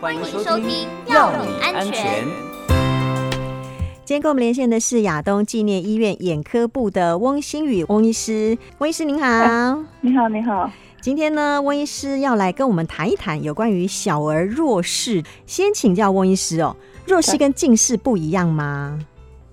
欢迎收听《药你安全》。今天跟我们连线的是亚东纪念医院眼科部的翁新宇翁医师，翁医师您好。你好，你好。今天呢，翁医师要来跟我们谈一谈有关于小儿弱视。先请教翁医师哦，弱视跟近视不一样吗？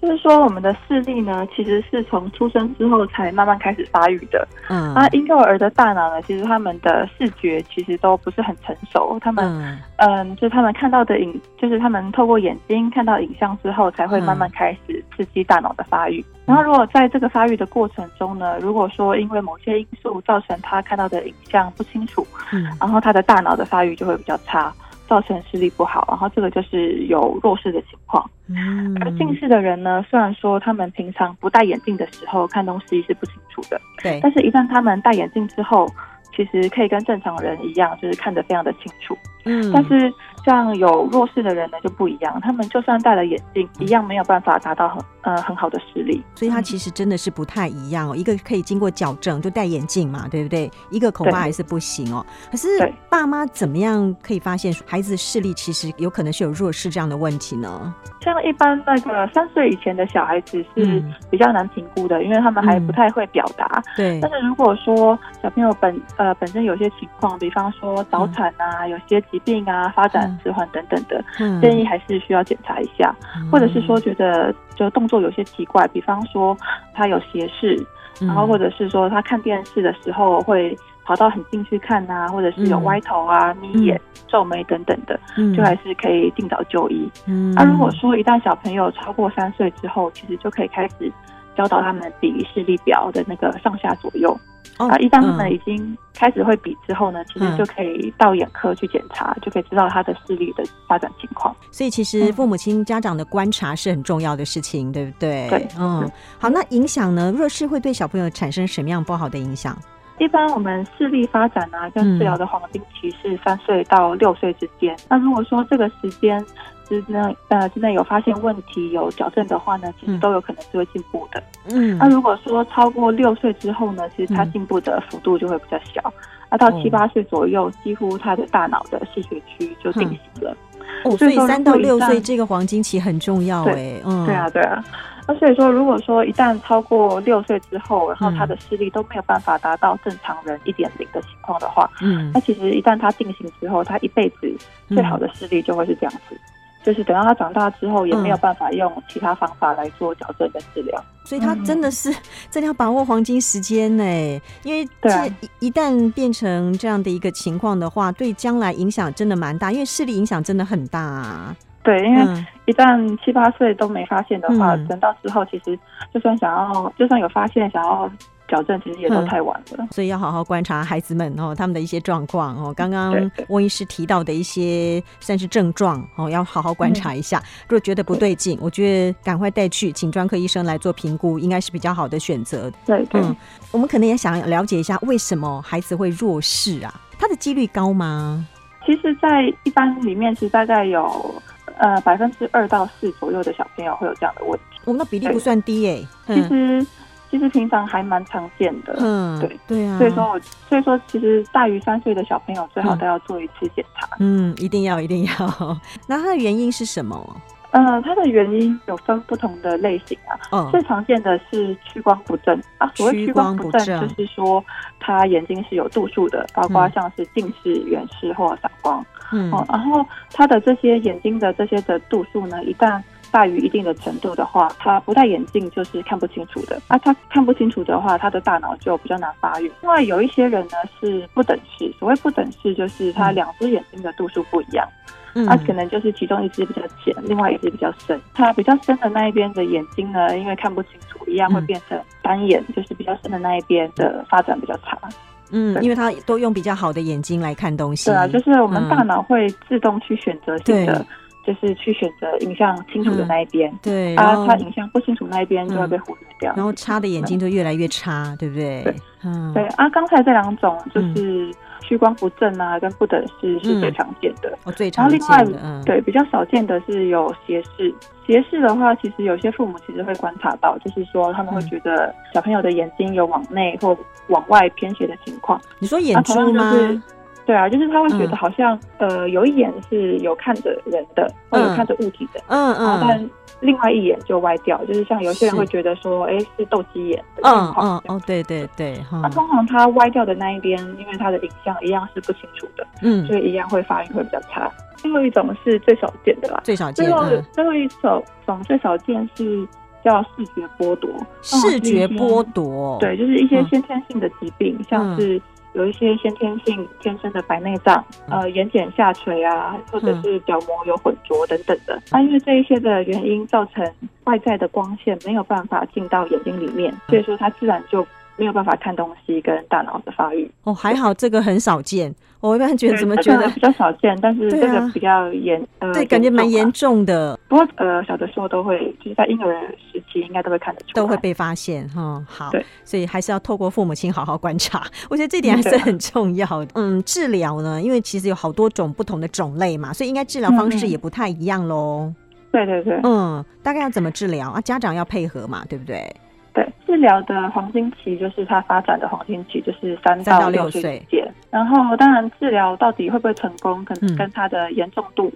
就是说，我们的视力呢，其实是从出生之后才慢慢开始发育的。嗯，那婴幼儿的大脑呢，其实他们的视觉其实都不是很成熟。他们，嗯，嗯，就是他们看到的影，就是他们透过眼睛看到影像之后，才会慢慢开始刺激大脑的发育。嗯，然后，如果在这个发育的过程中呢，如果说因为某些因素造成他看到的影像不清楚，嗯，然后他的大脑的发育就会比较差。造成视力不好，然后这个就是有弱视的情况。嗯，而近视的人呢，虽然说他们平常不戴眼镜的时候看东西是不清楚的，对，但是一旦他们戴眼镜之后，其实可以跟正常人一样，就是看得非常的清楚。嗯，但是。像有弱视的人呢就不一样，他们就算戴了眼镜，一样没有办法达到很呃很好的视力。所以他其实真的是不太一样哦。一个可以经过矫正，就戴眼镜嘛，对不对？一个恐怕还是不行哦。可是爸妈怎么样可以发现孩子视力其实有可能是有弱视这样的问题呢？像一般那个三岁以前的小孩子是比较难评估的，嗯，因为他们还不太会表达，嗯。对。但是如果说小朋友本呃本身有些情况，比方说早产啊，嗯，有些疾病啊，发展。迟缓等等的建议还是需要检查一下，或者是说觉得就动作有些奇怪，比方说他有斜视，然后或者是说他看电视的时候会跑到很近去看啊，或者是有歪头啊、眯眼、皱眉等等的，就还是可以尽早就医。那如果说一旦小朋友超过三岁之后，其实就可以开始教导他们比视力表的那个上下左右。啊，一旦他们已经开始会比之后呢，嗯、其实就可以到眼科去检查，嗯，就可以知道他的视力的发展情况。所以，其实父母亲家长的观察是很重要的事情，对不对？对，嗯。好，那影响呢？弱视会对小朋友产生什么样不好的影响？一般我们视力发展呢，啊，跟治疗的黄金期是三岁到六岁之间，嗯。那如果说这个时间，之内呃之内有发现问题有矫正的话呢，其实都有可能是会进步的。嗯，那如果说超过六岁之后呢，其实他进步的幅度就会比较小。那、嗯啊、到七八岁左右，几乎他的大脑的视觉区就定型了。哦，所以三到六岁这个黄金期很重要哎。嗯，对啊对啊。那所以说，如果说一旦超过六岁之后，然后他的视力都没有办法达到正常人一点零的情况的话，嗯，那其实一旦他定型之后，他一辈子最好的视力就会是这样子。就是等到他长大之后，也没有办法用其他方法来做矫正跟治疗，嗯，所以他真的是真的要把握黄金时间呢。因为这一一旦变成这样的一个情况的话，对将来影响真的蛮大，因为视力影响真的很大啊。对，因为一旦七八岁都没发现的话，嗯，等到之后其实就算想要，就算有发现想要。矫正其实也都太晚了，所以要好好观察孩子们哦，他们的一些状况哦。刚刚温医师提到的一些算是症状哦，要好好观察一下。如果觉得不对劲，我觉得赶快带去请专科医生来做评估，应该是比较好的选择。对对，嗯，我们可能也想了解一下，为什么孩子会弱视啊？他的几率高吗？其实，在一般里面，其实大概有呃百分之二到四左右的小朋友会有这样的问题。我们的比例不算低诶、欸。其实。其实平常还蛮常见的，嗯，对。对啊，所以说我所以说，其实大于三岁的小朋友最好都要做一次检查，嗯，一定要一定要。那它的原因是什么？呃，它的原因有分不同的类型啊，嗯，最常见的是屈光不正。啊，所谓屈光不正就是说他眼睛是有度数的，包括像是近视、远视或散光，嗯，然后他的这些眼睛的这些的度数呢，一旦大于一定的程度的话，他不戴眼镜就是看不清楚的。啊，他看不清楚的话，他的大脑就比较难发育。另外有一些人呢是不等式，所谓不等式就是他两只眼睛的度数不一样，嗯，他可能就是其中一只比较浅，另外一只比较深。他比较深的那一边的眼睛呢，因为看不清楚，一样会变成单眼，就是比较深的那一边的发展比较差。嗯，因为他都用比较好的眼睛来看东西。对啊，就是我们大脑会自动去选择性的。就是去选择影像清楚的那一边，嗯，对，啊，他影像不清楚那一边就会被忽略掉，嗯，然后差的眼睛就越来越差，对不对？对，嗯，对啊，刚才这两种就是屈光不正啊，跟不等式是最常见的，哦，最常见的。然后另外，嗯，对，比较少见的是有斜视。斜视的话，其实有些父母其实会观察到，就是说他们会觉得小朋友的眼睛有往内或往外偏斜的情况。你说眼珠吗？对啊，就是他会觉得好像、嗯、呃有一眼是有看着人的，或者看着物体的，嗯嗯，但另外一眼就歪掉，就是像有些人会觉得说，哎，是斗鸡眼的情况。嗯嗯哦，对对对，那通常他歪掉的那一边，因为他的影像一样是不清楚的，嗯，所以一样会发育会比较差。最后一种是最少见的啦，最少见。最后最后一种种最少见是叫视觉剥夺，视觉剥夺，对，就是一些先天性的疾病，像是。有一些先天性天生的白内障，呃，眼睑下垂啊，或者是角膜有混浊等等的。那、因为这一些的原因，造成外在的光线没有办法进到眼睛里面，所以说它自然就没有办法看东西跟大脑的发育。哦，还好这个很少见。我一般觉得怎么觉得比较少见，但是这个比较严，呃，对，感觉蛮严重的。不过呃，小的时候都会，就是在婴儿时期应该都会看得出来，都会被发现哈。好，对，所以还是要透过父母亲好好观察。我觉得这点还是很重要的。嗯，治疗呢，因为其实有好多种不同的种类嘛，所以应该治疗方式也不太一样喽。对对对，嗯，大概要怎么治疗啊？家长要配合嘛，对不对？对，治疗的黄金期就是它发展的黄金期，就是三到六岁。然后，当然治疗到底会不会成功，可能跟它的严重度，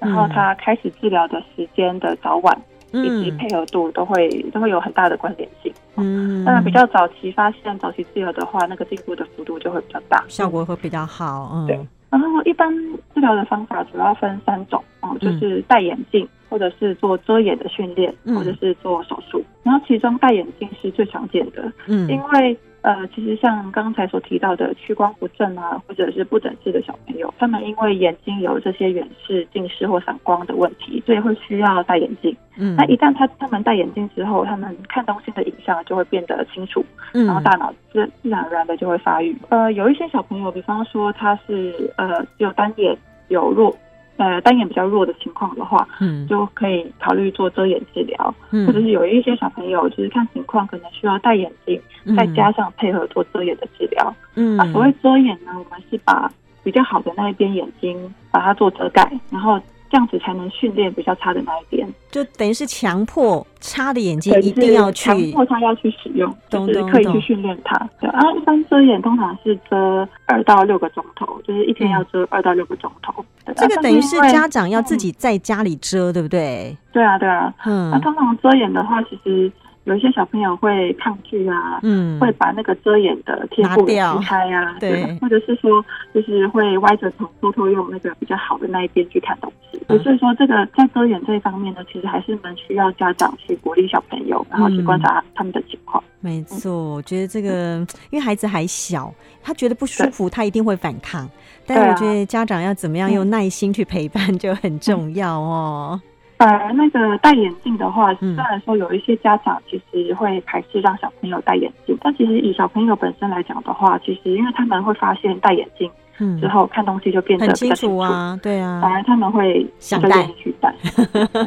嗯、然后他开始治疗的时间的早晚，嗯、以及配合度都会都会有很大的关联性。嗯，当然比较早期发现、早期治疗的话，那个进步的幅度就会比较大，效果会比较好。嗯，对。然后一般治疗的方法主要分三种哦，就是戴眼镜，或者是做遮眼的训练，或者是做手术。然后其中戴眼镜是最常见的，嗯，因为。呃，其实像刚才所提到的屈光不正啊，或者是不整视的小朋友，他们因为眼睛有这些远视、近视或散光的问题，所以会需要戴眼镜。嗯，那一旦他他们戴眼镜之后，他们看东西的影像就会变得清楚，嗯，然后大脑自自然而然的就会发育。呃，有一些小朋友，比方说他是呃只有单眼有弱。呃，单眼比较弱的情况的话，嗯，就可以考虑做遮眼治疗，嗯，或者是有一些小朋友，就是看情况可能需要戴眼镜，嗯，再加上配合做遮眼的治疗，嗯，啊，所谓遮眼呢，我们是把比较好的那一边眼睛把它做遮盖，然后。这样子才能训练比较差的那一边，就等于是强迫差的眼睛一定要去强迫他要去使用，就是可以去训练他。对，然后一般遮眼通常是遮二到六个钟头，就是一天要遮二到六个钟头。这个等于是家长要自己在家里遮，对不对？对啊，对啊。嗯，那通常遮眼的话，其实。有一些小朋友会抗拒啊，嗯，会把那个遮掩的贴布撕开啊，对，或者是说，就是会歪着头偷偷用那个比较好的那一边去看东西。嗯、所以说，这个在遮掩这一方面呢，其实还是蛮需要家长去鼓励小朋友，然后去观察他们的情况。没错，我觉得这个因为孩子还小，他觉得不舒服，他一定会反抗。但我觉得家长要怎么样用耐心去陪伴就很重要哦。而那个戴眼镜的话，虽然说有一些家长其实会排斥让小朋友戴眼镜，但其实以小朋友本身来讲的话，其实因为他们会发现戴眼镜之后看东西就变得很清楚啊，对啊，反而他们会想戴去戴。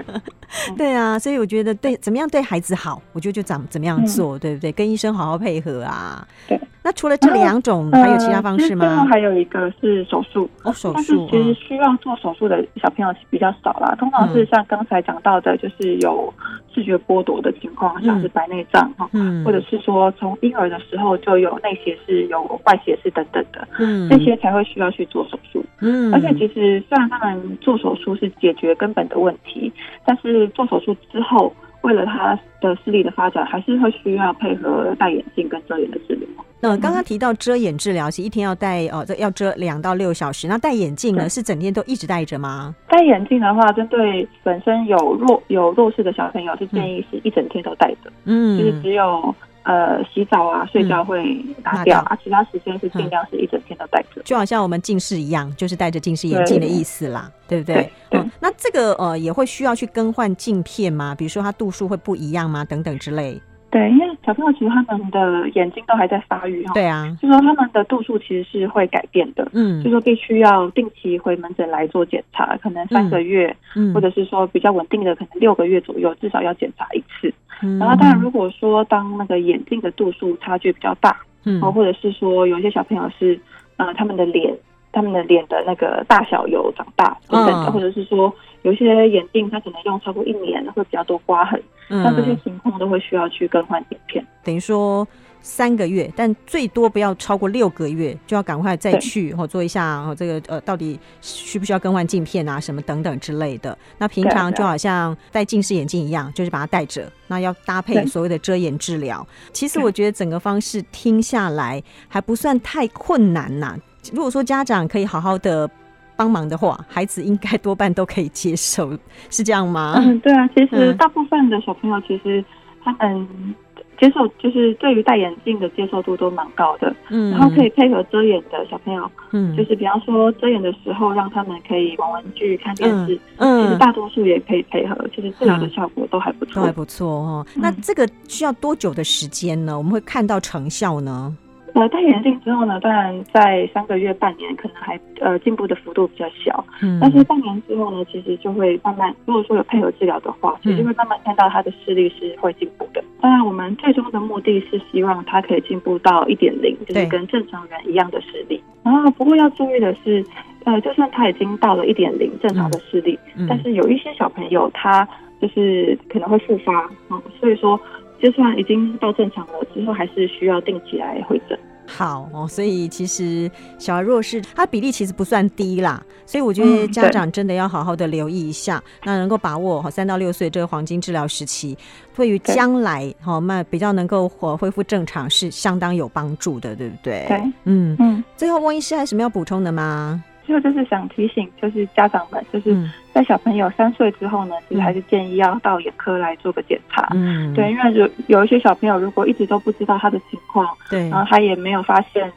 对啊，所以我觉得对怎么样对孩子好，我觉得就怎怎么样做，对不对？跟医生好好配合啊。对。那除了这两种，还有其他方式吗？最后还有一个是手术哦，手术。但是其实需要做手术的小朋友比较少啦，通常是像刚才讲到的，就是有视觉剥夺的情况，像是白内障哈，或者是说从婴儿的时候就有内斜视、有外斜视等等的，嗯，这些才会需要去做手术。嗯，而且其实虽然他们做手术是解决根本的问题，但是做手术之后，为了他的视力的发展，还是会需要配合戴眼镜跟遮眼的治疗。那刚刚提到遮眼治疗是一天要戴哦，这要遮两到六小时。那戴眼镜呢，是整天都一直戴着吗？戴眼镜的话，针对本身有弱有弱视的小朋友，是建议是一整天都戴着。嗯，就是只有呃洗澡啊、睡觉会拿掉啊，其他时间是尽量是一整天都戴着。就好像我们近视一样，就是戴着近视眼镜的意思啦，对不对？嗯，那这个呃也会需要去更换镜片吗？比如说它度数会不一样吗？等等之类。对，因为小朋友其实他们的眼睛都还在发育哈，对啊，就说他们的度数其实是会改变的，嗯，就说必须要定期回门诊来做检查，可能三个月，嗯，或者是说比较稳定的，可能六个月左右，至少要检查一次。嗯，然后当然如果说当那个眼镜的度数差距比较大，嗯，或者是说有一些小朋友是，呃，他们的脸。他们的脸的那个大小有长大等等的，或者是说有一些眼镜它可能用超过一年会比较多刮痕，那、嗯、这些情况都会需要去更换镜片。等于说三个月，但最多不要超过六个月，就要赶快再去哦做一下哦，这个呃到底需不需要更换镜片啊，什么等等之类的。那平常就好像戴近视眼镜一样，就是把它戴着，那要搭配所谓的遮掩治疗。其实我觉得整个方式听下来还不算太困难呐。如果说家长可以好好的帮忙的话，孩子应该多半都可以接受，是这样吗？嗯，对啊，其实大部分的小朋友其实他嗯。接受就是对于戴眼镜的接受度都蛮高的，嗯，然后可以配合遮眼的小朋友，嗯，就是比方说遮眼的时候，让他们可以玩玩具、看电视，嗯，其实大多数也可以配合，其实治疗的效果都还不错，都还不错哦。那这个需要多久的时间呢？我们会看到成效呢？呃，戴眼镜之后呢，当然在三个月、半年可能还呃进步的幅度比较小，嗯，但是半年之后呢，其实就会慢慢，如果说有配合治疗的话，其实就会慢慢看到他的视力是会进步的。嗯、当然，我们最终的目的是希望他可以进步到一点零，就是跟正常人一样的视力。然后，不过要注意的是，呃，就算他已经到了一点零正常的视力，嗯嗯、但是有一些小朋友他就是可能会复发，嗯，所以说。就算已经到正常了，之后还是需要定期来回诊。好哦，所以其实小儿弱视它比例其实不算低啦，所以我觉得家长真的要好好的留意一下，嗯、那能够把握哈三到六岁这个黄金治疗时期，对于将来哈那比较能够恢恢复正常是相当有帮助的，对不对？对，嗯嗯。最后，翁医师还有什么要补充的吗？最后就是想提醒，就是家长们，就是在小朋友三岁之后呢，其实还是建议要到眼科来做个检查。嗯，对，因为有有一些小朋友如果一直都不知道他的情况，对，然后他也没有发现。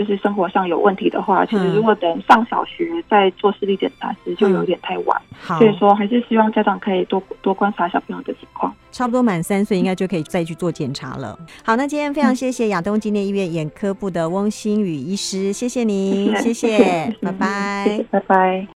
就是生活上有问题的话，其实如果等上小学再做视力检查，其实就有点太晚。好，所以说还是希望家长可以多多观察小朋友的情况。差不多满三岁应该就可以再去做检查了。好，那今天非常谢谢亚东纪念医院眼科部的翁新宇医师，谢谢您，谢谢，拜拜，拜拜。